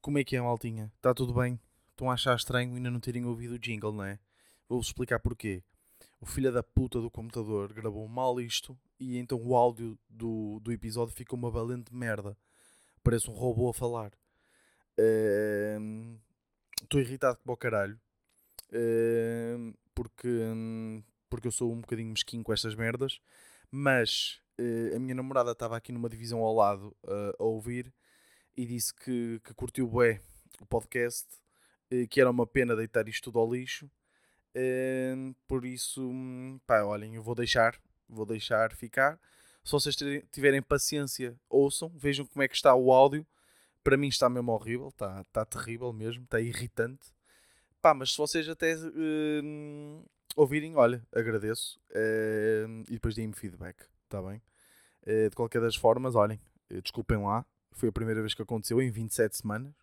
Como é que é, maltinha? Está tudo bem? Estão a achar estranho ainda não terem ouvido o jingle, não é? Vou-vos explicar porquê. O filho da puta do computador gravou mal isto e então o áudio do, do episódio ficou uma valente merda. Parece um robô a falar. Estou irritado como o caralho. Ehm, porque, porque eu sou um bocadinho mesquinho com estas merdas. Mas eh, a minha namorada estava aqui numa divisão ao lado uh, a ouvir e disse que, que curtiu bué o podcast, uh, que era uma pena deitar isto tudo ao lixo. Uh, por isso, pá, olhem, eu vou deixar, vou deixar ficar. Se vocês tiverem paciência, ouçam, vejam como é que está o áudio. Para mim está mesmo horrível, está, está terrível mesmo, está irritante. Pá, mas se vocês até uh, ouvirem, olha, agradeço. Uh, e depois deem-me feedback, está bem? Uh, de qualquer das formas, olhem, eh, desculpem lá, foi a primeira vez que aconteceu em 27 semanas.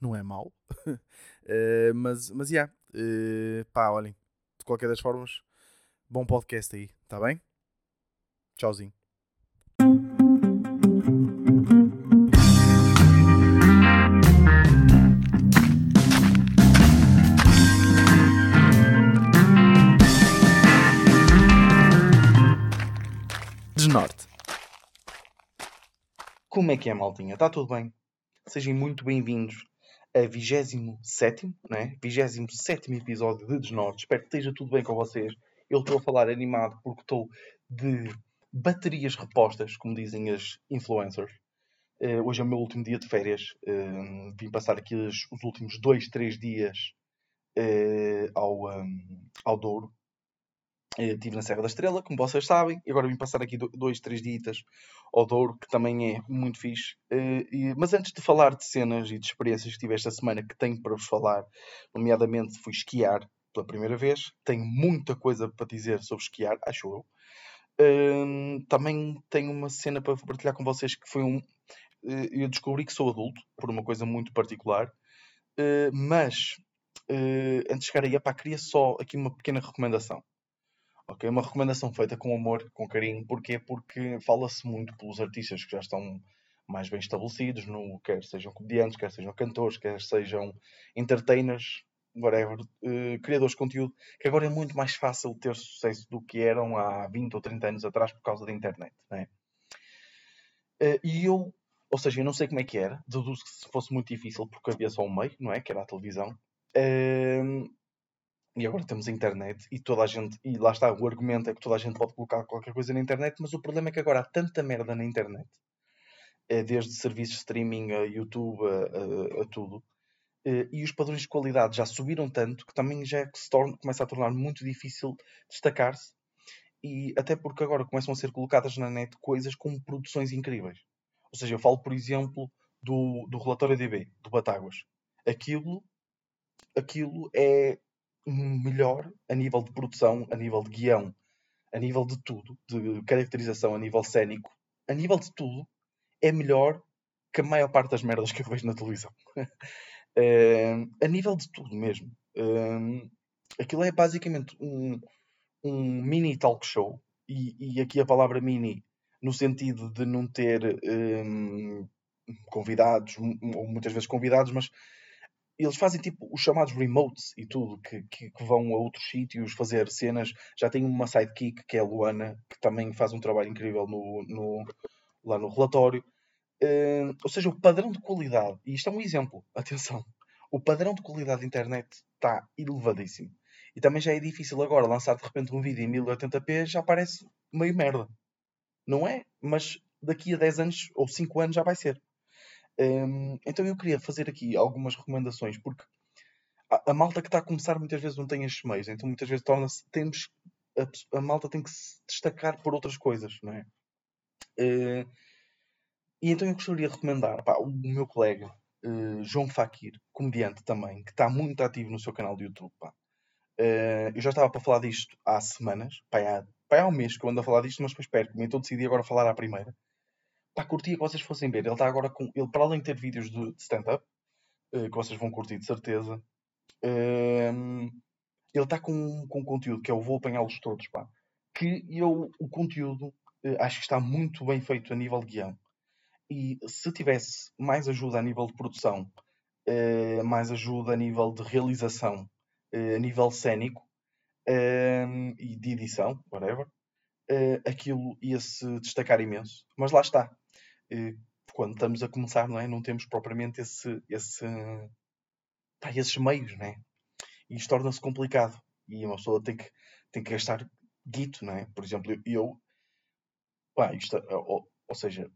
Não é mau. mas, mas, já, yeah, pá, olhem, de qualquer das formas, bom podcast aí, está bem? Tchauzinho. Como é que é, maltinha? Está tudo bem? Sejam muito bem-vindos a 27, né? 27 episódio de Desnorte. Espero que esteja tudo bem com vocês. Eu estou a falar animado porque estou de baterias repostas, como dizem as influencers. Uh, hoje é o meu último dia de férias. Uh, vim passar aqui os, os últimos 2, 3 dias uh, ao, um, ao Douro. Estive na Serra da Estrela, como vocês sabem, e agora vim passar aqui dois, três dias ao Douro, que também é muito fixe. mas antes de falar de cenas e de experiências que tive esta semana que tenho para vos falar, nomeadamente fui esquiar pela primeira vez, tenho muita coisa para dizer sobre esquiar, acho eu. também tenho uma cena para partilhar com vocês que foi um. eu descobri que sou adulto, por uma coisa muito particular, mas antes de chegar aí, epá, queria só aqui uma pequena recomendação. Ok, uma recomendação feita com amor, com carinho. Porquê? Porque fala-se muito pelos artistas que já estão mais bem estabelecidos, no, quer sejam comediantes, quer sejam cantores, quer sejam entertainers, whatever, uh, criadores de conteúdo, que agora é muito mais fácil ter sucesso do que eram há 20 ou 30 anos atrás por causa da internet. Né? Uh, e eu, ou seja, eu não sei como é que era, deduzo que se fosse muito difícil porque havia só um meio, não é? Que era a televisão. Uh, e agora temos a internet e toda a gente, e lá está, o argumento é que toda a gente pode colocar qualquer coisa na internet, mas o problema é que agora há tanta merda na internet, eh, desde serviços de streaming a YouTube a, a, a tudo, eh, e os padrões de qualidade já subiram tanto que também já é se torna, começa a tornar muito difícil destacar-se, e até porque agora começam a ser colocadas na net coisas com produções incríveis. Ou seja, eu falo, por exemplo, do, do relatório DB, do Batáguas. Aquilo, aquilo é melhor a nível de produção, a nível de guião, a nível de tudo, de caracterização, a nível cénico, a nível de tudo, é melhor que a maior parte das merdas que eu vejo na televisão. uh, a nível de tudo mesmo. Uh, aquilo é basicamente um, um mini talk show, e, e, aqui a palavra mini no sentido de não ter um, convidados, ou muitas vezes convidados, mas eles fazem tipo os chamados remotes e tudo, que, que, que, vão a outros sítios fazer cenas. Já tem uma sidekick que é a Luana, que também faz um trabalho incrível no, no lá no relatório. Uh, ou seja, o padrão de qualidade, e isto é um exemplo, atenção, o padrão de qualidade da internet está elevadíssimo. E também já é difícil agora lançar de repente um vídeo em 1080p, já parece meio merda. Não é? Mas daqui a 10 anos ou 5 anos já vai ser. Um, então eu queria fazer aqui algumas recomendações, porque a, a, malta que está a começar muitas vezes não tem estes meios, então muitas vezes torna-se. Temos. A, a, malta tem que se destacar por outras coisas, não é? Uh, e então eu gostaria de recomendar pá, o meu colega uh, João Fakir, comediante também, que está muito ativo no seu canal de YouTube. Uh, eu já estava para falar disto há semanas, pá, há, pá, há um mês que eu ando a falar disto, mas depois perco-me, então decidi agora falar à primeira pá, curtia que vocês fossem ver. Ele está agora com. Ele, para além de ter vídeos de, stand-up, uh, que vocês vão curtir de certeza, uh, ele está com, com conteúdo que eu vou apanhá-los todos, pá. Que eu, o conteúdo, uh, acho que está muito bem feito a nível de guião. E se tivesse mais ajuda a nível de produção uh, mais ajuda a nível de realização, a nível cénico uh, e de edição, whatever, aquilo ia-se destacar imenso. Mas lá está. Quando estamos a começar, não é? Não temos propriamente esse, esse, pá, esses meios, não é? E isto torna-se complicado. E uma pessoa tem que, tem que gastar guito, não é? Por exemplo, eu, pá, isto, ou, ou seja,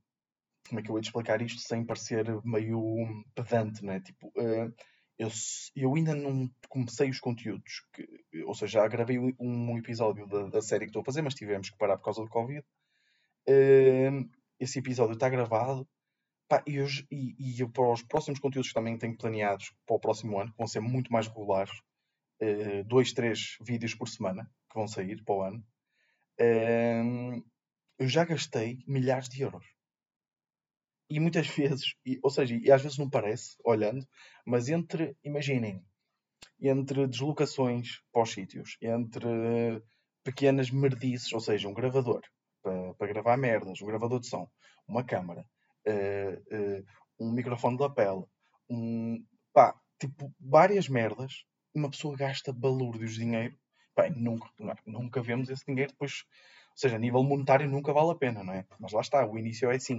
como é que eu vou explicar isto sem parecer meio pedante, né? Tipo, uh, eu, eu ainda não comecei os conteúdos, que, ou seja, já gravei um, episódio da, da, série que estou a fazer, mas tivemos que parar por causa do Covid. Esse episódio está gravado. Pá, e, e, e eu, para os próximos conteúdos que também tenho planeados para o próximo ano, que vão ser muito mais regulares, uh, dois, três vídeos por semana que vão sair para o ano, uh, eu já gastei milhares de euros e muitas vezes, e, ou seja, e às vezes não parece, olhando, mas entre, imaginem, entre deslocações para os sítios, entre pequenas merdices, ou seja, um gravador para, para gravar merdas, um gravador de som, uma câmara, uh, uh, um microfone de lapela, um, pá, tipo, várias merdas, uma pessoa gasta balúrdios de dinheiro, pá, nunca, nunca vemos esse dinheiro depois, ou seja, a nível monetário nunca vale a pena, não é? Mas lá está, o início é assim.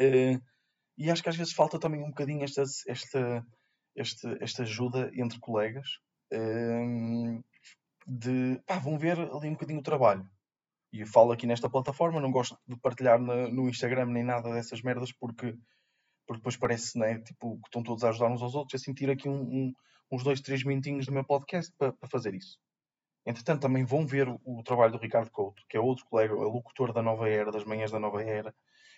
Uh, e acho que às vezes falta também um bocadinho esta, esta, esta, esta ajuda entre colegas de pá, vão ver ali um bocadinho o trabalho. E falo aqui nesta plataforma, não gosto de partilhar no Instagram nem nada dessas merdas porque, porque depois parece né, tipo, que estão todos a ajudar uns aos outros a sentir aqui um, um, uns dois, três minutinhos do meu podcast para, para fazer isso. Entretanto, também vão ver o, o, trabalho do Ricardo Couto, que é outro colega, é locutor da Nova Era, das manhãs da Nova Era,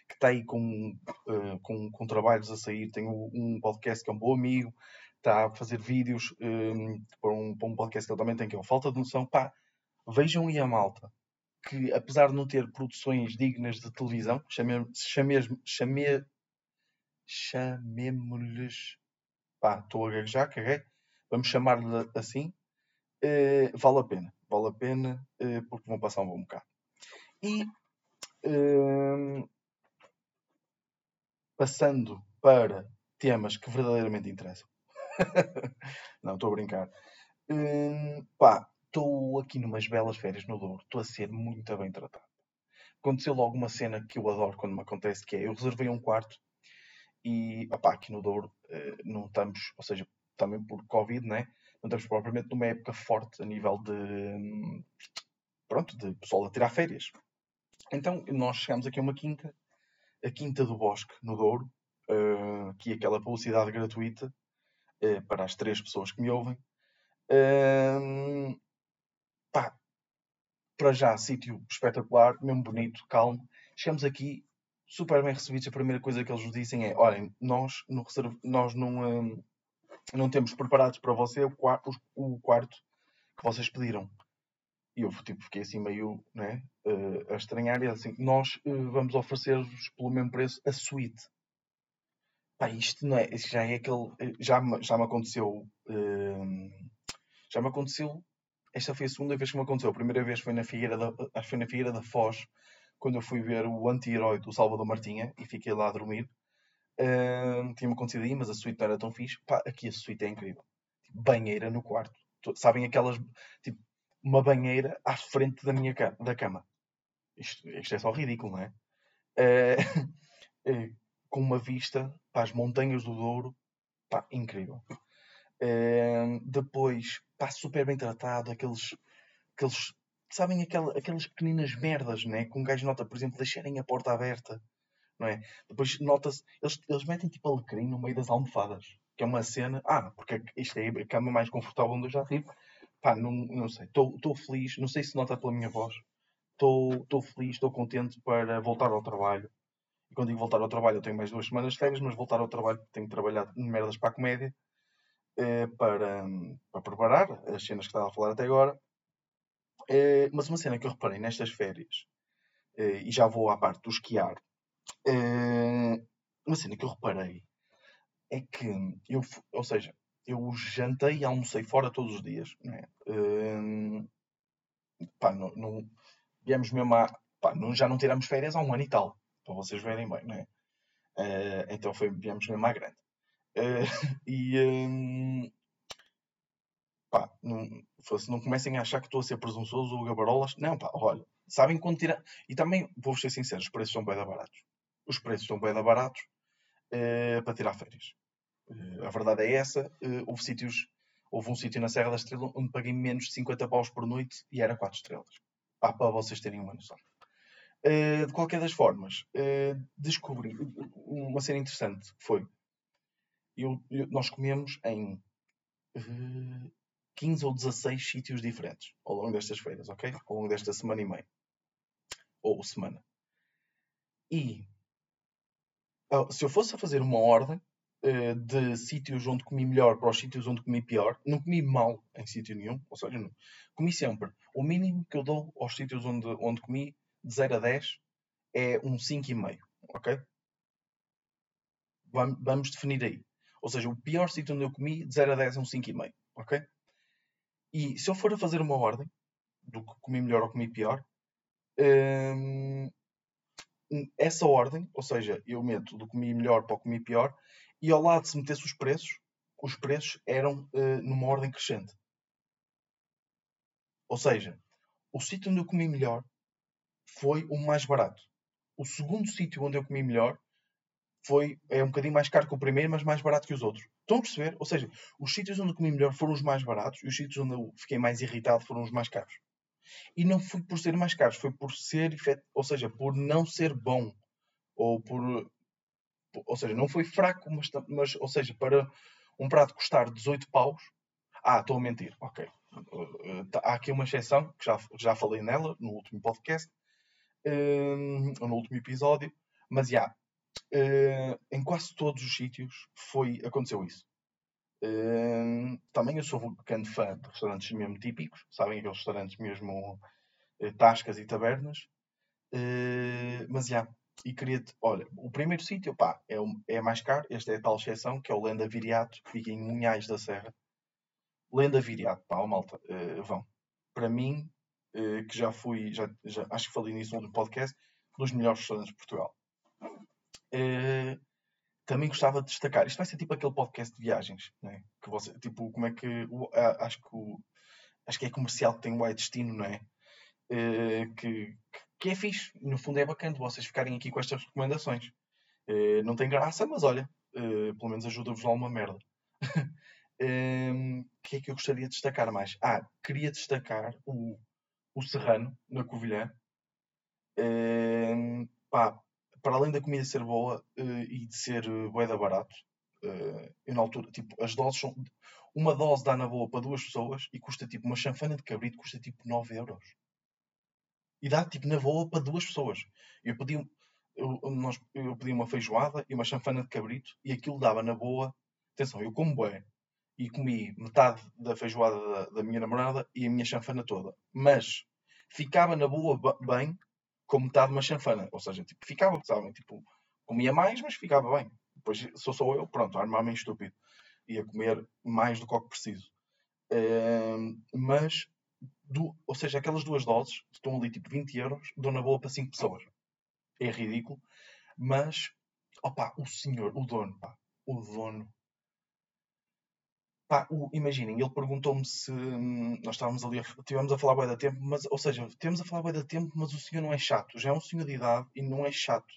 que está aí com, uh, com, com, trabalhos a sair. Tem um podcast que é um bom amigo, está a fazer vídeos um, ehm, para, um, para um podcast que ele também tem, que é o Falta de Noção. Pá, vejam aí a malta, que apesar de não ter produções dignas de televisão, chamemos-lhes. Chame, chamemos-lhes. Pá, estou a gaguejar, caguei. Vamos chamar-lhe assim. Uh, vale a pena, vale a pena, uh, porque vão passar um bom bocado. E ehm, passando para temas que verdadeiramente interessam. não, estou a brincar. Hum, pá, estou aqui numas belas férias no Douro, estou a ser muito bem tratado. Aconteceu logo uma cena que eu adoro quando me acontece, que é eu reservei um quarto e opá, aqui no Douro eh, não estamos, ou seja, também por Covid, né? não estamos propriamente numa época forte a nível de pronto, de pessoal a tirar férias. Então nós chegamos aqui a uma quinta a Quinta do Bosque, no Douro, que é aquela publicidade gratuita uh, para as três pessoas que me ouvem. Pá, para já, sítio espetacular, mesmo bonito, calmo. Chegamos aqui super bem recebidos. A primeira coisa que eles nos dizem é: olhem, nós, no reserv... nós não, não temos preparados para você o quarto, o quarto que vocês pediram. E eu tipo, fiquei assim meio né, uh, a estranhar. E assim, nós uh, vamos oferecer-vos pelo mesmo preço a suíte. Pá, isto não é, já é aquele. Eh, já, já me aconteceu. Uh, já me aconteceu. Esta foi a segunda vez que me aconteceu. A primeira vez foi na Figueira da, foi na Figueira da Foz, quando eu fui ver o anti-herói do Salvador Martinha e fiquei lá a dormir. Uh, Tinha-me acontecido aí, mas a suíte não era tão fixe. Pá, aqui a suíte é incrível. Tipo, banheira no quarto. Sabem aquelas. Tipo, uma banheira à frente da minha cama, da cama. Isto, isto é só ridículo, não é? Uh, com uma vista para as montanhas do Douro, pá, incrível. Depois, pá, super bem tratado, aqueles, aqueles sabem aquela, aquelas pequeninas merdas, né? Que um gajo nota, por exemplo, deixarem a porta aberta, não é? Depois nota-se, eles, eles metem tipo alecrim no meio das almofadas, que é uma cena, ah, porque isto é a cama mais confortável onde eu já tive, pá, não, não sei, estou feliz, não sei se nota pela minha voz, estou feliz, estou contente para voltar ao trabalho. E quando digo voltar ao trabalho, eu tenho mais duas semanas de férias, mas voltar ao trabalho tenho trabalhado merdas para a comédia eh, para, para preparar as cenas que estava a falar até agora. Eh, mas uma cena que eu reparei nestas férias, eh, e já vou à parte do esquiar, uma cena que eu reparei é que eu, ou seja, eu jantei e almocei fora todos os dias. Né? Uh, pá, não, não, viemos mesmo a, pá, não, já não tiramos férias há um ano e tal, para vocês verem bem, né? Uh, então foi, viemos mesmo à grande. Uh, e um, pá, não, não comecem a achar que estou a ser presunçoso ou gabarolas, não, pá, olha, sabem quando tirar. E também, vou ser sincero, os preços são bem baratos. Os preços são bem baratos uh, para tirar férias. Uh, a verdade é essa. houve sítios, houve um sítio na Serra da Estrela onde paguei menos de 50 paus por noite e era 4 estrelas. Pá, para vocês terem uma noção. De qualquer das formas, descobri uma cena interessante que foi eu, eu, nós comemos em uh, eh, 15 ou 16 sítios diferentes ao longo destas feiras, ok? Ao longo desta semana e meia. Ou semana. E se eu fosse a fazer uma ordem de sítios onde comi melhor para os sítios onde comi pior, não comi mal em sítio nenhum, ou seja, não, comi sempre. O mínimo que eu dou aos sítios onde, onde comi de 0 a 10 é um 5,5, ok? Vamos definir aí. Ou seja, o pior sítio onde eu comi, de 0 a 10 é um 5,5, ok? E se eu for a fazer uma ordem do que comi melhor ou comi pior, hum, essa ordem, ou seja, eu meto do comi melhor para o comi pior, e ao lado se metesse os preços, os preços eram uh, numa ordem crescente. Ou seja, o sítio onde eu comi melhor foi o mais barato. O segundo sítio onde eu comi melhor foi é um bocadinho mais caro que o primeiro, mas mais barato que os outros. Estão a perceber? Ou seja, os sítios onde comi melhor foram os mais baratos e os sítios onde eu fiquei mais irritado foram os mais caros. E não foi por ser mais caros, foi por ser, ou seja, por não ser bom. Ou por. Ou seja, não foi fraco, mas, mas ou seja, para um prato custar 18 paus. Ah, estou a mentir, ok. Tá, há aqui uma exceção, que já, já falei nela no último podcast, ou no último episódio, mas já, uh, em quase todos os sítios foi, aconteceu isso. Uh, também eu sou um grande fã de restaurantes mesmo típicos, sabem aqueles restaurantes mesmo uh, tascas e tabernas, mas já, e queria olha, o primeiro sítio, pá, é, é mais caro, esta é a tal exceção, que é o Lenda Viriato, que fica em Munhais da Serra. Lenda Viriato, pá, oh, malta, vão. Para mim, eh, que já fui, já, já, acho que falei nisso no podcast, dos melhores restaurantes de Portugal. Uh, também gostava de destacar, isto vai ser tipo aquele podcast de viagens, né? que você, tipo, como é que, uh, acho que o, acho que é comercial que tem o destino, não é? Uh, que, que é fixe, no fundo é bacana vocês ficarem aqui com estas recomendações. Uh, não tem graça, mas olha, pelo menos ajuda-vos lá uma merda. O um, que é que eu gostaria de destacar mais? Ah, queria destacar o o Serrano, na Covilhã. Uh, pá, para além da comida ser boa uh, e de ser uh, bué da barato, uh, eu na altura, tipo, as doses são. Uma dose dá na boa para duas pessoas e custa tipo uma chanfana de cabrito, custa tipo 9 euros. E dá tipo na boa para duas pessoas. Eu pedi, eu, nós, eu pedi uma feijoada e uma chanfana de cabrito e aquilo dava na boa. Atenção, eu como bem e comi metade da feijoada da, da, minha namorada e a minha chanfana toda. Mas ficava na boa bem com metade de uma chanfana. Ou seja, tipo, ficava, sabem? Tipo, comia mais, mas ficava bem. Depois sou só eu, pronto, armar-me estúpido. Ia comer mais do que o que preciso. Uh, mas, do, ou seja, aquelas duas doses estão ali tipo 20 euros, dou na boa para 5 pessoas. É ridículo. Mas, opa, o senhor, o dono, pá, o dono Pá, imaginem, ele perguntou-me se hum, nós estávamos ali, estivemos a falar bem da tempo, mas, ou seja, temos a falar bem da tempo, mas o senhor não é chato, já é um senhor de idade e não é chato.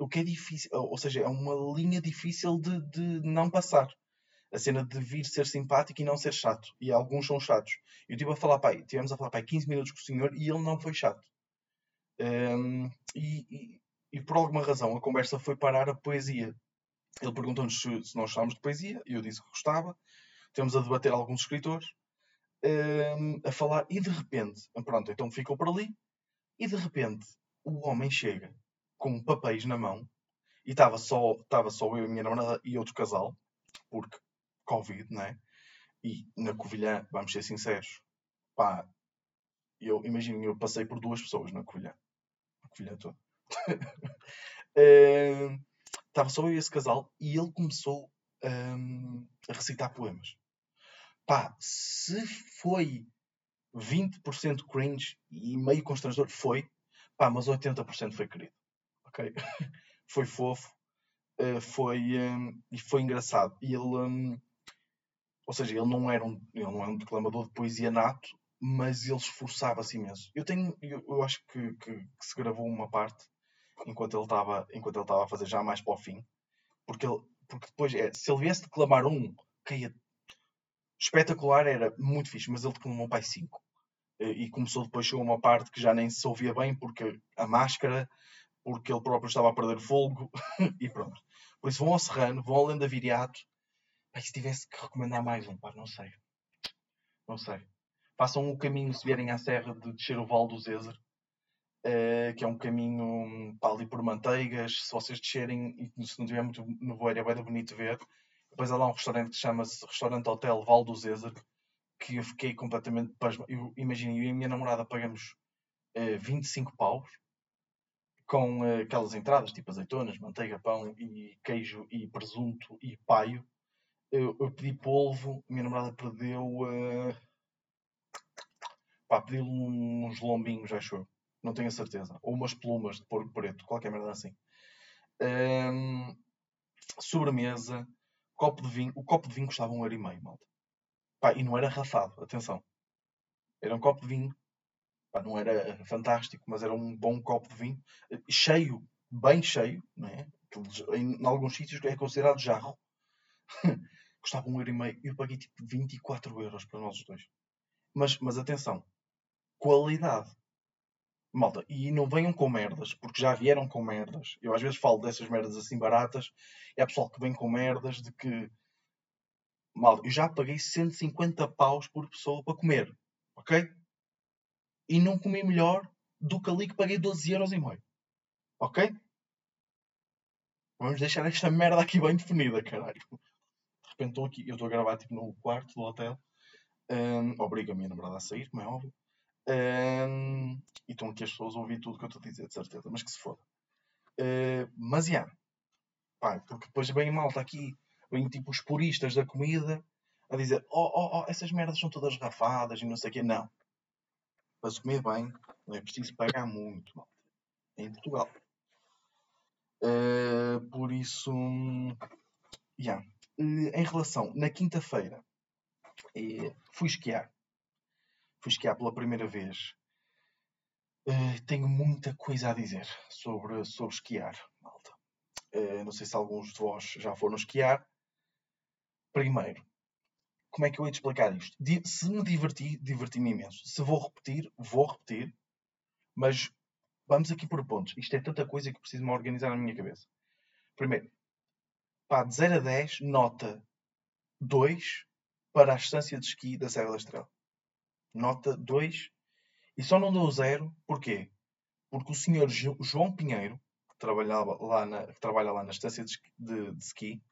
O que é difícil, ou seja, é uma linha difícil de, de não passar. A cena de vir ser simpático e não ser chato. E alguns são chatos. Eu estive a falar, pai, tivemos a falar, pai, 15 minutos com o senhor e ele não foi chato. Um, e, e, e, por alguma razão a conversa foi parar a poesia. Ele perguntou-nos se, se, nós gostávamos de poesia, e eu disse que gostava. Temos a debater alguns escritores, um, a falar, e de repente, pronto, então ficou por ali, e de repente o homem chega com papéis na mão, e estava só, estava só eu e a minha namorada e outro casal, porque Covid, não é? E na Covilhã, vamos ser sinceros, pá, eu imagino, eu passei por duas pessoas na Covilhã. A Covilhã toda. uh, Estava só eu e esse casal e ele começou um, a recitar poemas. Pá, se foi 20% cringe e meio constrangedor, foi. Pá, mas 80% foi querido. Ok? foi fofo. uh, foi, um, e foi engraçado. Ele, um, ou seja, ele não era um, ele não é um declamador de poesia nato, mas ele esforçava-se imenso. Eu tenho, eu, eu acho que, que, que, se gravou uma parte enquanto ele estava, enquanto ele estava a fazer já mais para o fim, porque ele, porque depois é, se ele viesse declamar um, caía espetacular, era muito fixe, mas ele declamou pai 5. E começou depois, chegou uma parte que já nem se ouvia bem, porque a máscara, porque ele próprio estava a perder fogo, e pronto. Por isso vão ao Serrano, vão ao Lenda Viriato. Pai, se tivesse que recomendar mais um, pá, não sei. Não sei. Façam o caminho, se vierem à serra, de descer o Val do Zezer, uh, que é um caminho para ali por manteigas. Se vocês descerem, e se não tiver muito nevoeiro, é bem bonito ver. Depois há lá um restaurante que chama-se Restaurante Hotel Val do Zezer, que eu fiquei completamente pasmado. Imaginem, eu e a minha namorada pagamos uh, eh, 25 paus com uh, aquelas entradas, tipo azeitonas, manteiga, pão e queijo e presunto e paio. Eu, eu pedi polvo, minha namorada perdeu. Uh, pá, pediu uns lombinhos, acho eu. Não tenho a certeza. Ou umas plumas de porco preto, qualquer merda assim. Um, sobremesa Copo de vinho. O copo de vinho custava um euro e meio, malta. Pá, e não era rafado, atenção. Era um copo de vinho. Pá, não era fantástico, mas era um bom copo de vinho. Cheio, bem cheio, não é? Em, em alguns sítios é considerado jarro. custava um euro e meio. Eu paguei tipo 24 euros para nós dois. Mas, mas atenção. Qualidade. Malta, e não venham com merdas, porque já vieram com merdas. Eu às vezes falo dessas merdas assim baratas, e há pessoal que vem com merdas de que. Malta, eu já paguei 150 paus por pessoa para comer, ok? E não comi melhor do que ali que paguei 12 euros e meio, ok? Vamos deixar esta merda aqui bem definida, caralho. De repente estou aqui, eu estou a gravar tipo no quarto do hotel. Um, obriga a minha namorada a sair, como é óbvio. Um, e estão aqui as pessoas a ouvir tudo que eu estou a dizer, de certeza, mas que se foda. Uh, mas, já, pá, porque depois vem malta aqui, vem tipo os puristas da comida a dizer: oh, oh, oh, essas merdas são todas rafadas e não sei o quê. Não. Para se comer bem, não é preciso pagar muito, malta. Em Portugal. Uh, por isso, yeah. Uh, em relação, na quinta-feira, fui esquiar fui esquiar pela primeira vez. Uh, tenho muita coisa a dizer sobre, sobre esquiar, malta. Uh, não sei se alguns de vós já foram esquiar. Primeiro, como é que eu ia te explicar isto? se me diverti, diverti-me imenso. Se vou repetir, vou repetir. Mas vamos aqui por pontos. Isto é tanta coisa que preciso me organizar na minha cabeça. Primeiro, pá, de 0 a 10, nota 2 para a distância de esqui da Serra da Estrela nota 2, e só não deu 0, porquê? Porque o senhor João Pinheiro, que, trabalhava lá na, que trabalha lá na estância de, de, de ski,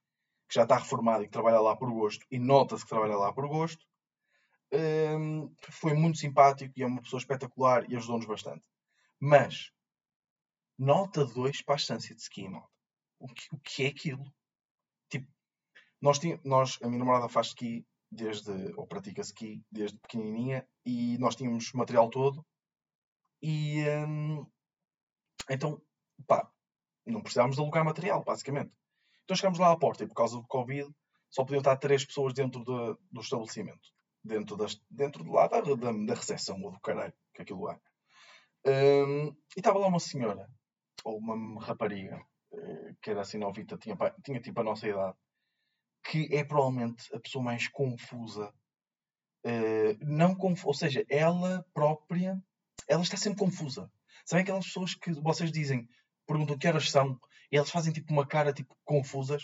que já está reformado e que trabalha lá por gosto, e nota-se que trabalha lá por gosto, um, foi muito simpático e é uma pessoa espetacular e ajudou-nos bastante. Mas, nota 2 para a estância de ski. O que, o que é aquilo? Tipo, nós, tínhamos, nós, a minha namorada faz ski desde, ou pratica ski desde pequenininha e nós tínhamos material todo e hum, então, pá, não precisávamos de alugar material, basicamente. Então chegámos lá à porta e por causa do Covid só podiam estar três pessoas dentro de, do estabelecimento. Dentro, das, dentro de lá da, da, da recepção ou do caralho que aquilo é. Um, e estava lá uma senhora, ou uma rapariga, eh, que era assim novita, tinha, tinha tipo a nossa idade, que é provavelmente a pessoa mais confusa. Uh, não conf... Ou seja, ela própria, ela está sempre confusa. Sabem aquelas pessoas que vocês dizem, perguntam que horas são, e elas fazem tipo uma cara tipo confusas?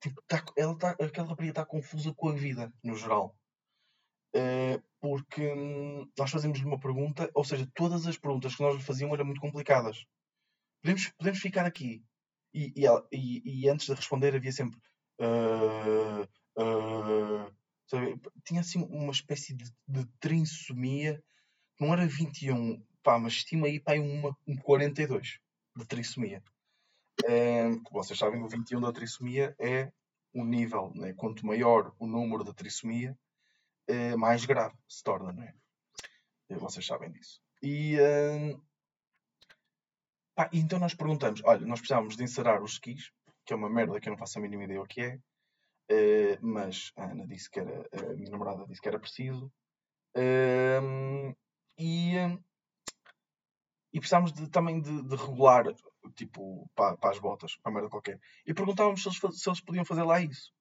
Tipo, tá, ela tá, aquela rapariga está confusa com a vida, no geral. Uh, porque hum, nós fazemos-lhe uma pergunta, ou seja, todas as perguntas que nós lhe fazíamos eram muito complicadas. Podemos, podemos ficar aqui. E, e, ela, e, e antes de responder havia sempre Uh, uh, tinha assim uma espécie de, de trissomia, não era 21, pá, mas tinha aí pá, uma, um 42 de trissomia. Uh, vocês sabem, o 21 da trissomia é o nível, né? quanto maior o número de trissomia, uh, mais grave se torna, não é? Vocês sabem disso. E pá, então nós perguntamos: olha, nós precisávamos de encerrar os skis que é uma merda que eu não faço a mínima ideia o que é. Uh, mas a Ana disse que era, a minha namorada disse que era preciso. Uh, e, e precisávamos de, também de, de regular, tipo, para, para as botas, para a merda qualquer. E perguntávamos se eles, se eles podiam fazer lá isso.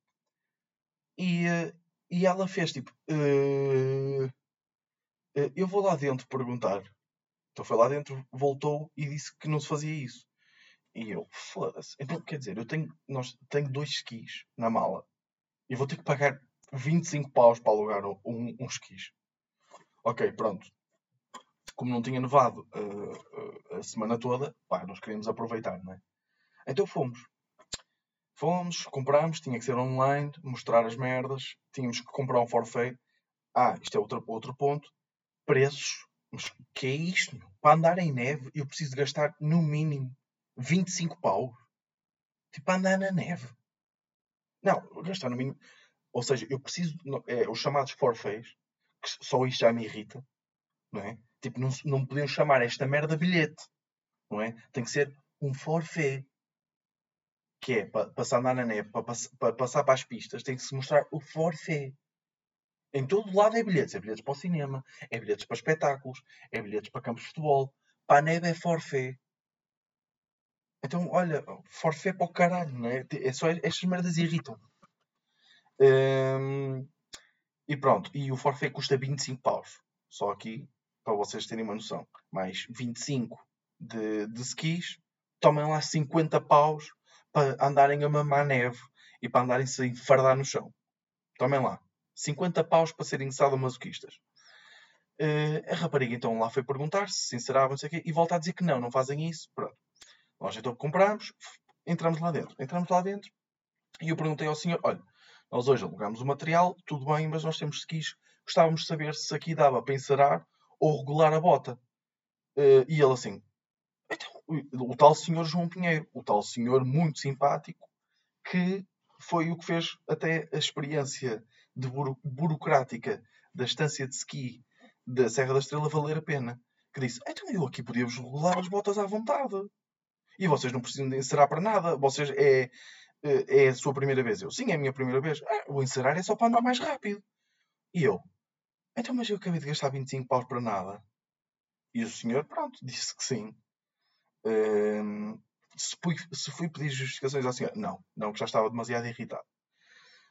E, uh, e ela fez tipo: Eu vou lá dentro perguntar. Então foi lá dentro, voltou e disse que não se fazia isso. E eu, foda-se. Então, quer dizer, eu tenho, nós, tenho dois skis na mala e vou ter que pagar 25 paus para alugar um, um, skis. Ok, pronto. Como não tinha nevado uh, uh, a semana toda, pá, nós queríamos aproveitar, não é? Então fomos. Fomos, comprámos, tinha que ser online, mostrar as merdas, tínhamos que comprar um forfait. Ah, isto é outro, outro ponto. Preços. Mas que é isto? Para andar em neve, eu preciso gastar no mínimo 25 paus. Tipo, andar na neve. Não, gastar no mínimo. Ou seja, eu preciso. É, os chamados forfés, que só isto já me irrita, não é? Tipo, não, não podiam chamar esta merda bilhete, não é? Tem que ser um forfé. Que é, para, para andar na neve, para, para, passar para as pistas, tem que se mostrar o forfé. Em todo lado é bilhetes. É bilhetes para o cinema, é bilhetes para espetáculos, é bilhetes para campos de futebol. Para a neve é forfé. Então, olha, forfé para o caralho, não é? é só estas merdas irritam. Hum, e pronto, e o forfé custa 25 paus. Só aqui, para vocês terem uma noção. Mais 25 de, de skis, tomem lá 50 paus para andarem a mamar neve e para andarem sem fardar no chão. Tomem lá. 50 paus para serem sadomasoquistas. Uh, a rapariga então lá foi perguntar se se não sei o quê, e volta a dizer que não, não fazem isso. Pronto. Nós então compramos, entramos lá dentro. Entramos lá dentro e eu perguntei ao senhor: olha, nós hoje alugamos o material, tudo bem, mas nós temos skis. Gostávamos de saber se aqui dava para encerar ou regular a bota. Uh, e ele assim: então, o, o tal senhor João Pinheiro, o tal senhor muito simpático, que foi o que fez até a experiência de buro, burocrática da estância de ski da Serra da Estrela valer a pena. Que disse: então eu aqui podíamos regular as botas à vontade. E vocês não precisam de encerar para nada. Vocês é, é, é a sua primeira vez. Eu, sim, é a minha primeira vez. Ah, o encerar é só para andar mais rápido. E eu, então, mas eu acabei de gastar 25 paus para nada. E o senhor, pronto, disse que sim. Um, se, fui, se fui pedir justificações ao senhor, não, não, que já estava demasiado irritado.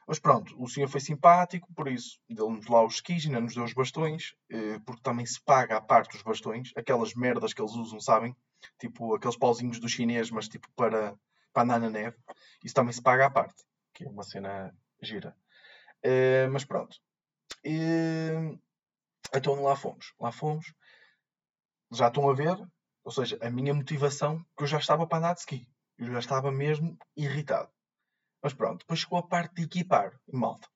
Mas pronto, o senhor foi simpático, por isso deu-nos lá os skis, ainda nos deu os bastões, eh, porque também se paga a parte dos bastões, aquelas merdas que eles usam, sabem? Tipo aqueles pauzinhos do chinês, mas tipo para, para andar na neve. Isso também se paga à parte, que é uma cena gira. Uh, mas pronto. Uh, então lá fomos. Lá fomos. Já estão a ver, ou seja, a minha motivação, que eu já estava para andar de ski. Eu já estava mesmo irritado. Mas pronto, depois chegou a parte de equipar, malta.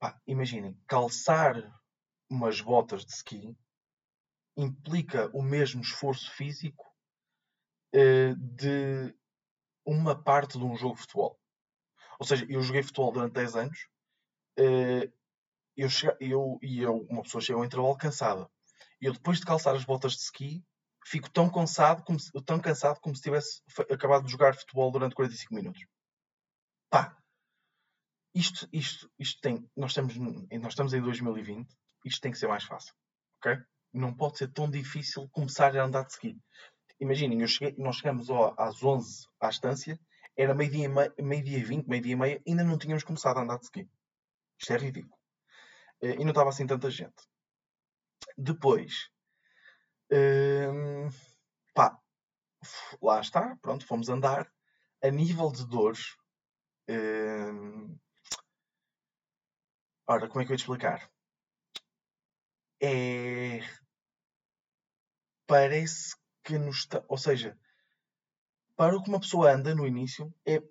Pá, imaginem, calçar umas botas de ski implica o mesmo esforço físico uh, de uma parte de um jogo de futebol. Ou seja, eu joguei futebol durante 10 anos uh, eu, chega, eu e eu, uma pessoa chega ao intervalo cansada. E eu depois de calçar as botas de ski fico tão cansado como se, tão cansado como se tivesse acabado de jogar futebol durante 45 minutos. Pá, isto, isto, isto tem. Nós estamos, nós estamos em 2020, isto tem que ser mais fácil. Ok? Não pode ser tão difícil começar a andar de ski. Imaginem, cheguei, nós chegamos ao, às 11 à estância, era meio-dia meio dia 20, meio-dia e meia, ainda não tínhamos começado a andar de ski. Isto é ridículo. Eh, e não estava assim tanta gente. Depois, hum, pá, lá está, pronto, fomos andar. A nível de dores, hum, ora, como é que eu ia te explicar? É parece que nos está. Ou seja, para o que uma pessoa anda no início, é,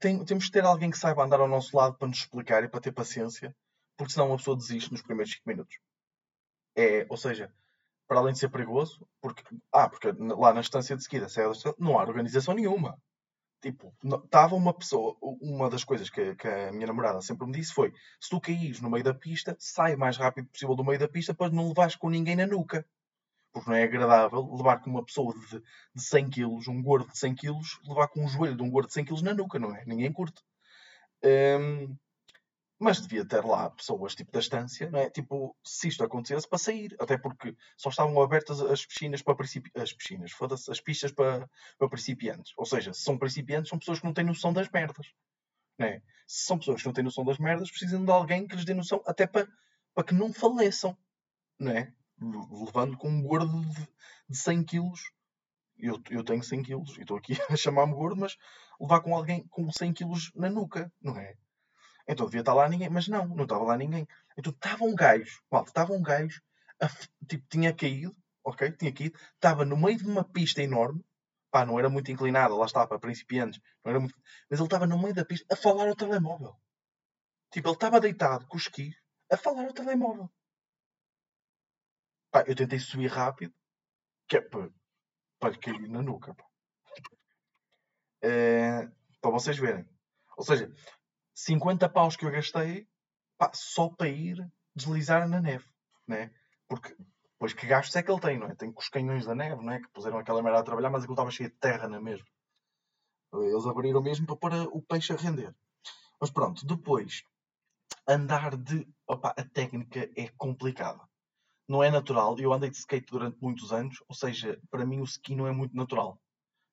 tem, temos que ter alguém que saiba andar ao nosso lado para nos explicar e para ter paciência, porque senão uma pessoa desiste nos primeiros 5 minutos. É, ou seja, para além de ser perigoso, porque, ah, porque lá na estância de seguida não há organização nenhuma. Tipo, estava uma pessoa, uma das coisas que, que, a minha namorada sempre me disse foi: se tu caís no meio da pista, sai o mais rápido possível do meio da pista para não levares com ninguém na nuca. Porque não é agradável levar com uma pessoa de, de 100 kg, um gordo de 100 kg, levar com um joelho de um gordo de 100 kg na nuca, não é? Ninguém curte. Um, mas devia ter lá pessoas tipo da estância, não é? Tipo, se isto acontecesse, para sair. Até porque só estavam abertas as piscinas para principiantes. As piscinas, foda-se, as pistas para, para principiantes. Ou seja, se são principiantes, são pessoas que não têm noção das merdas. Não é? Se são pessoas que não têm noção das merdas, precisam de alguém que lhes dê noção, até para, para que não faleçam. Não é? Levando com um gordo de, de 100 quilos. Eu, eu tenho 100 quilos e estou aqui a chamar-me gordo, mas levar com alguém com 100 quilos na nuca, não é? Então devia estar lá ninguém, mas não, não estava lá ninguém. Então estava um gajo, mal, estava um gajo, a, tipo, tinha caído, ok? Tinha caído, estava no meio de uma pista enorme, pá, não era muito inclinada, lá está, para principiantes, não era muito, mas ele estava no meio da pista a falar ao telemóvel. Tipo, ele estava deitado com os skis a falar ao telemóvel. Pá, eu tentei subir rápido, que é para, para cair na nuca. Pá. É, para vocês verem. Ou seja, 50 paus que eu gastei pá, só para ir deslizar na neve. Né? Porque depois que gastos é que ele tem, não é? Tem com os canhões da neve, não é? Que puseram aquela merda a trabalhar, mas aquilo estava cheio de terra na mesma. Eles abriram mesmo para pôr o peixe a render. Mas pronto, depois, andar de. Opa, a técnica é complicada não é natural. Eu andei de skate durante muitos anos, ou seja, para mim o ski não é muito natural.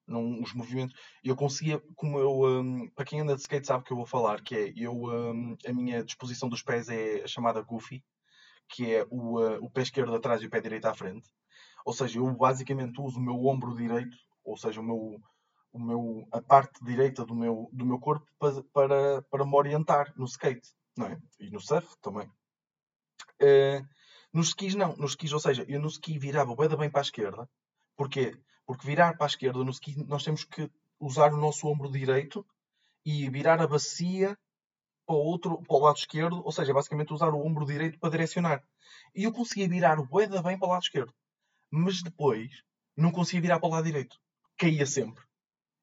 Não, os movimentos. Eu conseguia, como eu. Um, para quem anda de skate sabe o que eu vou falar, que é eu, um, a minha disposição dos pés é a chamada goofy, que é o, uh, o pé esquerdo atrás e o pé direito à frente. Ou seja, eu basicamente uso o meu ombro direito, ou seja, o meu, o meu, a parte direita do meu, do meu corpo para, para, para me orientar no skate, não é? E no surf também. Uh, nos skis não, nos skis, ou seja, eu no ski virava bué bem para a esquerda. Porquê? Porque virar para a esquerda no ski nós temos que usar o nosso ombro direito e virar a bacia para o, outro, para o lado esquerdo, ou seja, basicamente usar o ombro direito para direcionar. E eu conseguia virar o bué bem para o lado esquerdo. Mas depois não conseguia virar para o lado direito. Caía sempre.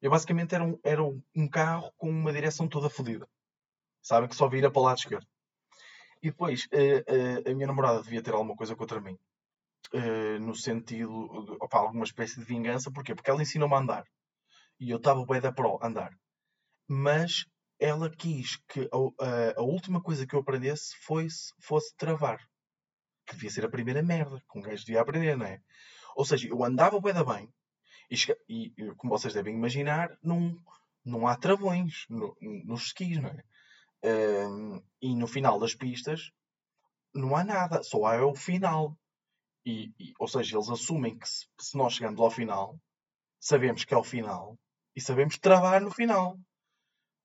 Eu basicamente era um, era um carro com uma direção toda fodida. Sabem que só vira para o lado esquerdo. E depois, a, eh, eh, a minha namorada devia ter alguma coisa contra mim. Uh, no sentido, opa, alguma espécie de vingança. Porquê? Porque ela ensinou-me a andar. E eu estava bem da pro a andar. Mas ela quis que a, a, a, última coisa que eu aprendesse fosse, fosse travar. Que devia ser a primeira merda que um gajo devia aprender, não é? Ou seja, eu andava bem da bem. E, e, como vocês devem imaginar, não, não há travões no, nos skis, não é? Um, e no final das pistas não há nada, só há o final. E, e, ou seja, eles assumem que se, se, nós chegamos ao final, sabemos que é o final e sabemos travar no final.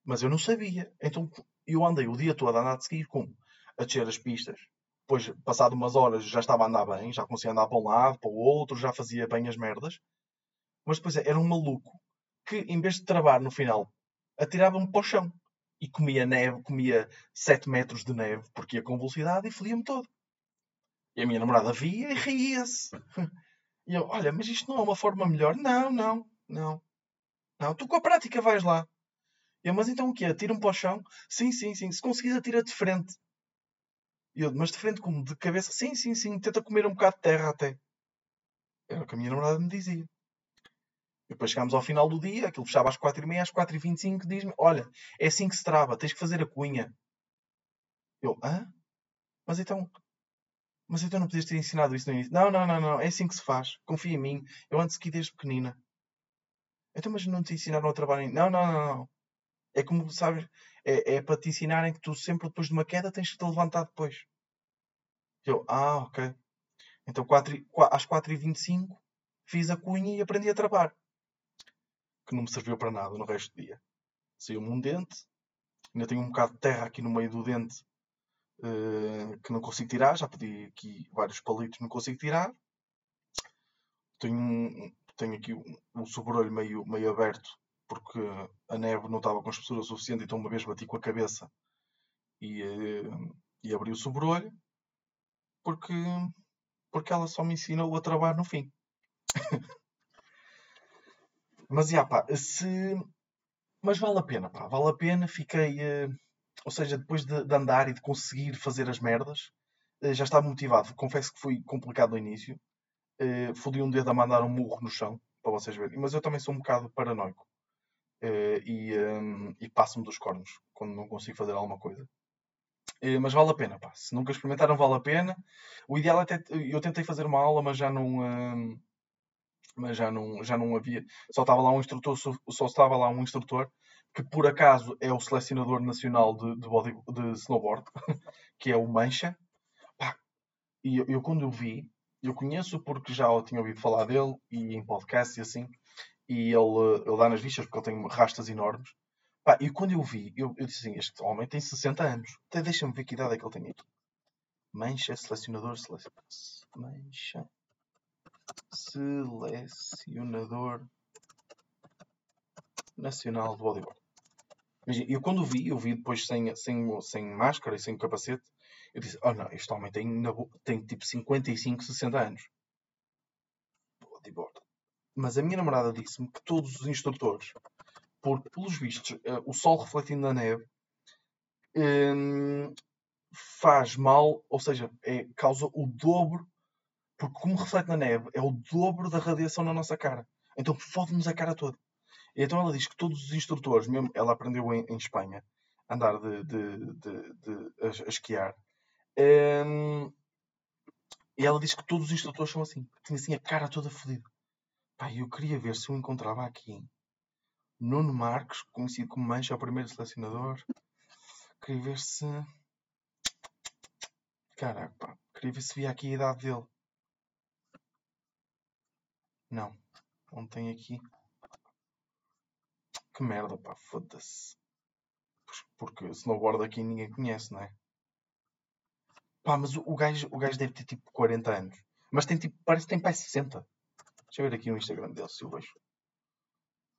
Mas eu não sabia. Então eu andei o dia todo a andar de seguir como? A descer as pistas. Depois, passado umas horas, já estava a andar bem, já conseguia andar para um lado, para o outro, já fazia bem as merdas. Mas depois era um maluco que, em vez de travar no final, atirava-me para o chão e comia neve, comia 7 metros de neve, porque ia com velocidade e fodia-me todo. E a minha namorada via e ria-se. E eu, olha, mas isto não é uma forma melhor? Não, não, não. Não, tu com a prática vais lá. Eu, mas então o quê? Atira-me para o chão? Sim, sim, sim. Se conseguires, atira de frente. Eu, mas de frente como? De cabeça? Sim, sim, sim. Tenta comer um bocado de terra até. Era o que a minha namorada me dizia. E depois chegámos ao final do dia, aquilo fechava às 4h30, às 4h25, diz-me: Olha, é assim que se trava, tens que fazer a cunha. Eu, hã? Mas então. Mas então não podias ter ensinado isso no início? Não, não, não, não, é assim que se faz. Confia em mim. Eu antes aqui desde pequenina. Então, mas não te ensinaram a trabalhar em. Não, não, não, não. É como, sabes, é, é para te ensinarem que tu sempre depois de uma queda tens que te levantar depois. Eu, ah, ok. Então, 4, às 4h25 fiz a cunha e aprendi a trabalhar que não me serviu para nada no resto do dia. Saiu-me um dente, ainda tenho um bocado de terra aqui no meio do dente uh, que não consigo tirar. Já pedi aqui vários palitos, não consigo tirar. Tenho, tenho aqui um, um sobrolho meio, meio aberto porque a neve não estava com espessura suficiente, então uma vez bati com a cabeça e, uh, e abri o sobrolho porque, porque ela só me ensinou a trabalhar no fim. Mas, já, pá, se... Mas vale a pena, pá. Vale a pena. Fiquei... Uh... Ou seja, depois de, de, andar e de conseguir fazer as merdas, uh, já estava motivado. Confesso que foi complicado no início. Uh, fodi um dedo a mandar um murro no chão, para vocês verem. Mas eu também sou um bocado paranoico. Uh, e, um, e passo-me dos cornos quando não consigo fazer alguma coisa. Uh, mas vale a pena, pá. Se nunca experimentaram, vale a pena. O ideal é até. Eu tentei fazer uma aula, mas já não. Mas já não, já não havia. Só estava lá um instrutor, só estava lá um instrutor que por acaso é o selecionador nacional de, de, body, de snowboard, que é o Mancha. Pá, e eu, eu, quando eu vi, eu conheço porque já tinha ouvido falar dele e em podcast e assim, e ele, ele dá nas vistas porque ele tem rastas enormes. Pá, e quando eu vi, eu, eu disse assim: este homem tem 60 anos. Até deixa-me ver que idade é que ele tem. Mancha, selecionador, selecionador. Mancha, selecionador nacional de bodyboard. Eu quando vi, eu vi depois sem, sem, sem máscara e sem capacete, eu disse, oh não, este homem tem, tem tipo 55, 60 anos. Bodyboard. Mas a minha namorada disse-me que todos os instrutores, porque pelos vistos, uh, o sol refletindo na neve, um, faz mal, ou seja, é, causa o dobro, porque como reflete na neve, é o dobro da radiação na nossa cara. Então fode-nos a cara toda. E então ela diz que todos os instrutores, mesmo ela aprendeu em, em Espanha, a andar de, de, de, de a, a, esquiar. Um, e ela diz que todos os instrutores são assim. Tinha assim a cara toda fodida. Pá, eu queria ver se eu encontrava aqui Nuno Marques, conhecido como Mancha, o primeiro selecionador. Queria ver se. Caraca, pá. Queria ver se via aqui a idade dele. Não. Não tem aqui. Que merda, pá, foda-se. Porque snowboard aqui ninguém conhece, não é? Pá, mas o, gajo, o gajo deve ter tipo 40 anos. Mas tem tipo, parece que tem pai 60. Deixa eu ver aqui o Instagram dele se eu vejo.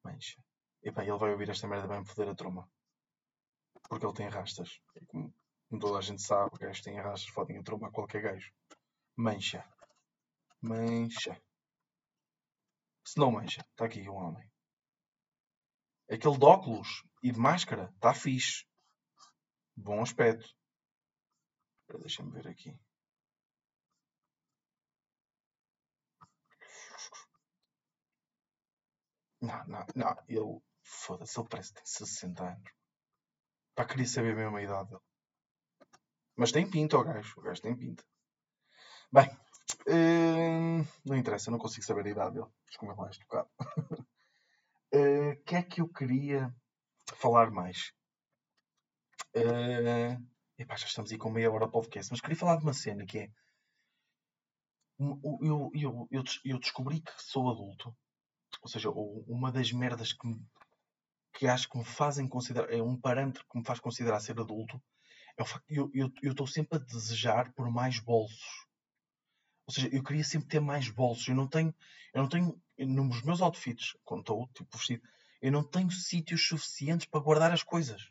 Mancha. Epá, ele vai ouvir esta merda bem foder a troma. Porque ele tem rastas. Como, toda a gente sabe, o gajo tem rastas, fodem a troma a qualquer gajo. Mancha. Mancha. Se não mancha, está aqui um homem. Aquele de óculos e de máscara está fixe. Bom aspecto. Deixa-me ver aqui. Não, não, não. Ele. Foda-se, ele parece que tem 60 anos. Para querer saber mesmo a idade dele. Mas tem pinta o gajo. O gajo tem pinta. Bem. Hum, não interessa, não consigo saber a idade dele. Desculpa mais um bocado. O uh, que é que eu queria falar mais? Uh, epá, já estamos aí com meia hora de podcast, mas queria falar de uma cena que é. Eu, eu, eu, eu descobri que sou adulto, ou seja, uma das merdas que, que acho que me fazem considerar, é um parâmetro que me faz considerar ser adulto, é o facto eu estou sempre a desejar por mais bolsos. Ou seja, eu queria sempre ter mais bolsos. Eu não tenho, eu não tenho nos meus outfits, quando estou tipo vestido, eu não tenho sítios suficientes para guardar as coisas.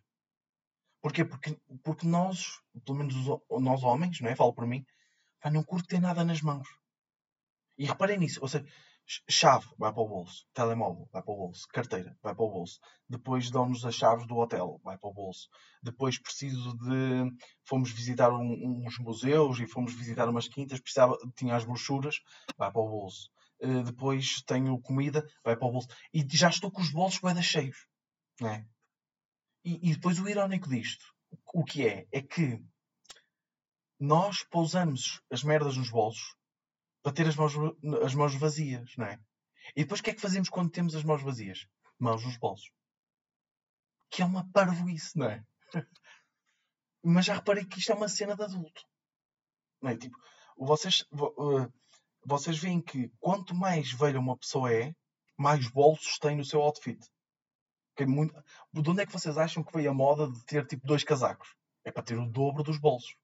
Porquê? Porque, porque nós, pelo menos os, nós homens, não é? Falo por mim, não curto ter nada nas mãos. E reparem nisso, ou seja, chave vai para o bolso, telemóvel vai para o bolso, carteira vai para o bolso. Depois dão-nos as chaves do hotel, vai para o bolso. Depois preciso de. Fomos visitar um, uns museus e fomos visitar umas quintas, precisava, tinha as brochuras, vai para o bolso. Uh, depois tenho comida, vai para o bolso. E já estou com os bolsos bem cheios. Não é? E, e depois o irónico disto, o que é? É que nós pousamos as merdas nos bolsos para ter as mãos, as mãos vazias, não é? E depois o que é que fazemos quando temos as mãos vazias? Mãos nos bolsos. Que é uma parvoíce, não é? Mas já reparei que isto é uma cena de adulto. Não é? Tipo, vocês, uh, vocês veem que quanto mais velha uma pessoa é, mais bolsos tem no seu outfit. Que é muito... De onde é que vocês acham que veio a moda de ter tipo dois casacos? É para ter o dobro dos bolsos.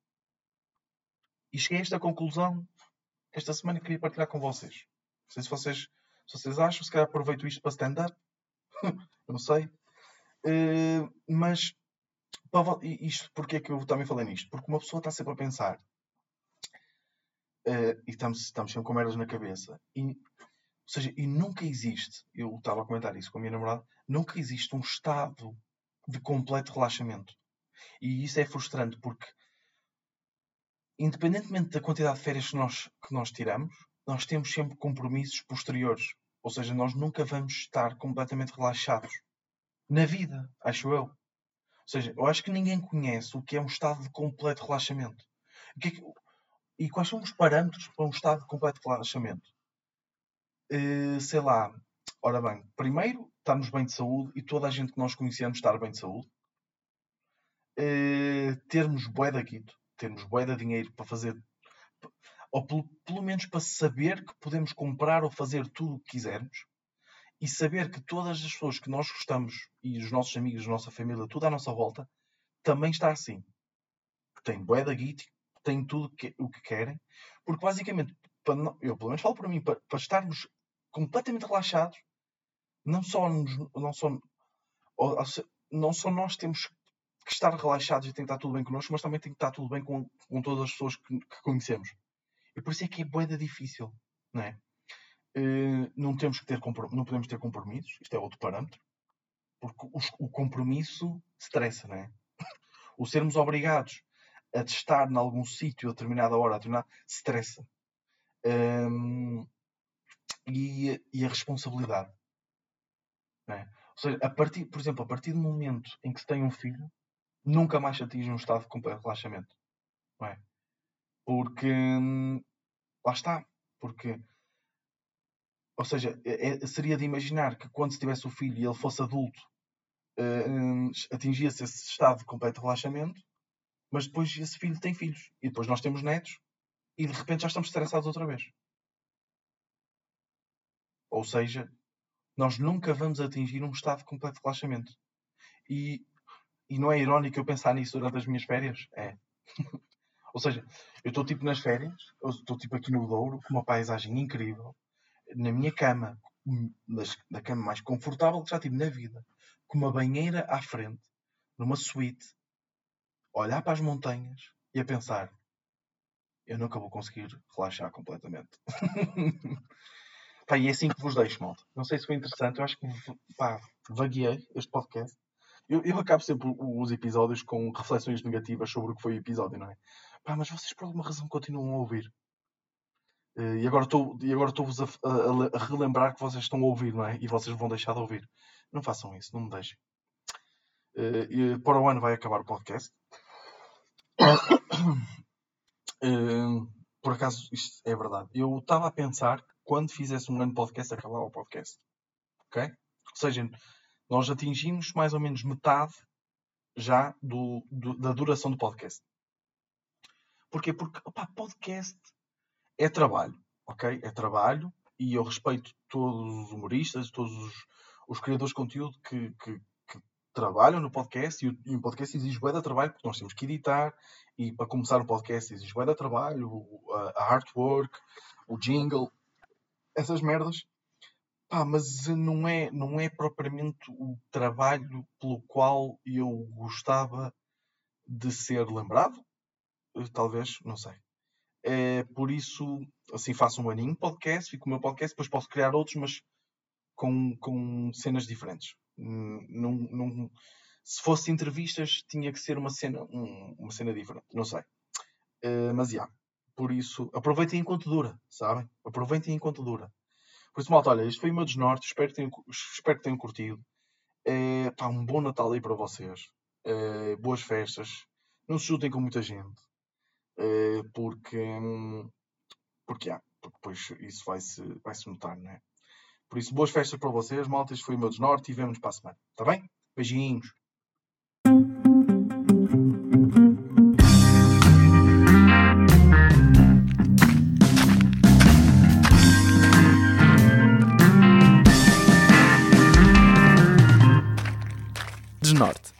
E cheguei a esta conclusão esta semana queria partilhar com vocês. Não sei se vocês, se vocês acham, se calhar aproveito isto para stand-up. não sei. Uh, mas para, isto, porque é que eu também falei nisto? Porque uma pessoa está sempre a pensar uh, e estamos, estamos sempre com merdas na cabeça. E, ou seja, e nunca existe, eu estava a comentar isso com a minha namorada, nunca existe um estado de completo relaxamento. E isso é frustrante porque independentemente da quantidade de férias que nós, que nós tiramos, nós temos sempre compromissos posteriores. Ou seja, nós nunca vamos estar completamente relaxados. Na vida, acho eu. Ou seja, eu acho que ninguém conhece o que é um estado de completo relaxamento. É que, e quais são os parâmetros para um estado de completo relaxamento? Uh, sei lá. Ora bem, primeiro, estarmos bem de saúde e toda a gente que nós conhecemos estar bem de saúde. Uh, termos bué da guito, termos bué de dinheiro para fazer ou pelo, pelo menos para saber que podemos comprar ou fazer tudo o que quisermos e saber que todas as pessoas que nós gostamos e os nossos amigos, a nossa família, tudo à nossa volta, também está assim. Tem bué da guita, tem tudo que, o que querem, porque basicamente, para, eu pelo menos falo para mim, para, para estarmos completamente relaxados, não só, não só, não só nós temos que estar relaxados e tem que estar tudo bem connosco, mas também tem que estar tudo bem com, com todas as pessoas que, que conhecemos. E por isso é que é boeda difícil, não é? Uh, não temos que ter não podemos ter compromissos, isto é outro parâmetro, porque o, o compromisso estressa, não é? o sermos obrigados a estar em algum sítio a determinada hora, a determinada, estressa. Um, ehm, e, e, a responsabilidade. É? Ou seja, a partir, por exemplo, a partir do momento em que se tem um filho, nunca mais atinge um estado de completo relaxamento. Não é? Porque lá está. Porque ou seja, é, é, seria de imaginar que quando se tivesse o filho e ele fosse adulto, uh, atingia-se esse estado de completo relaxamento, mas depois esse filho tem filhos. E depois nós temos netos e de repente já estamos estressados outra vez. Ou seja, nós nunca vamos atingir um estado de completo relaxamento. E, e não é irónico eu pensar nisso durante as minhas férias? É. Ou seja, eu estou tipo nas férias, estou tipo aqui no Douro, com uma paisagem incrível, na minha cama, na cama mais confortável que já tive na vida, com uma banheira à frente, numa suíte, olhar para as montanhas e a pensar: eu nunca vou conseguir relaxar completamente. pá, e é assim que vos deixo, malta. Não sei se foi interessante, eu acho que pá, vagueei este podcast. Eu, eu acabo sempre os episódios com reflexões negativas sobre o que foi o episódio, não é? Pá, mas vocês por alguma razão continuam a ouvir. Uh, e agora estou-vos a, a, a, relembrar que vocês estão a ouvir, não é? E vocês vão deixar de ouvir. Não façam isso, não me deixem. Uh, e para o ano vai acabar o podcast. Uh, por acaso, isto é verdade. Eu estava a pensar que quando fizesse um ano de podcast, acabava o podcast. Ok? Ou seja, nós atingimos mais ou menos metade já do, do da duração do podcast. Porquê? Porque opa, podcast é trabalho, ok? É trabalho e eu respeito todos os humoristas, todos os, os criadores de conteúdo que, que, que, trabalham no podcast e o, e o podcast exige bué de trabalho porque nós temos que editar e para começar o podcast exige bué de trabalho, a, a artwork, o jingle, essas merdas. Pá, mas não é, não é propriamente o trabalho pelo qual eu gostava de ser lembrado, talvez, não sei. É, por isso, assim, faço um aninho podcast, fico com o meu podcast, depois posso criar outros, mas com, com cenas diferentes. Hum, num, num, se fosse entrevistas, tinha que ser uma cena, um, uma cena diferente, não sei. Uh, mas, já, yeah, por isso, aproveitem enquanto dura, sabem? Aproveitem enquanto dura. Por isso, malta, olha, este foi o meu desnorte, espero que tenham, espero que tenham curtido. É, pá, um bom Natal aí para vocês. É, boas festas. Não se juntem com muita gente. Eh, porque, porque, há, porque depois isso vai-se vai -se notar, não é? Por isso, boas festas para vocês, maltas. Foi o meu desnorte e vemos para a semana. Está bem? Beijinhos. snart.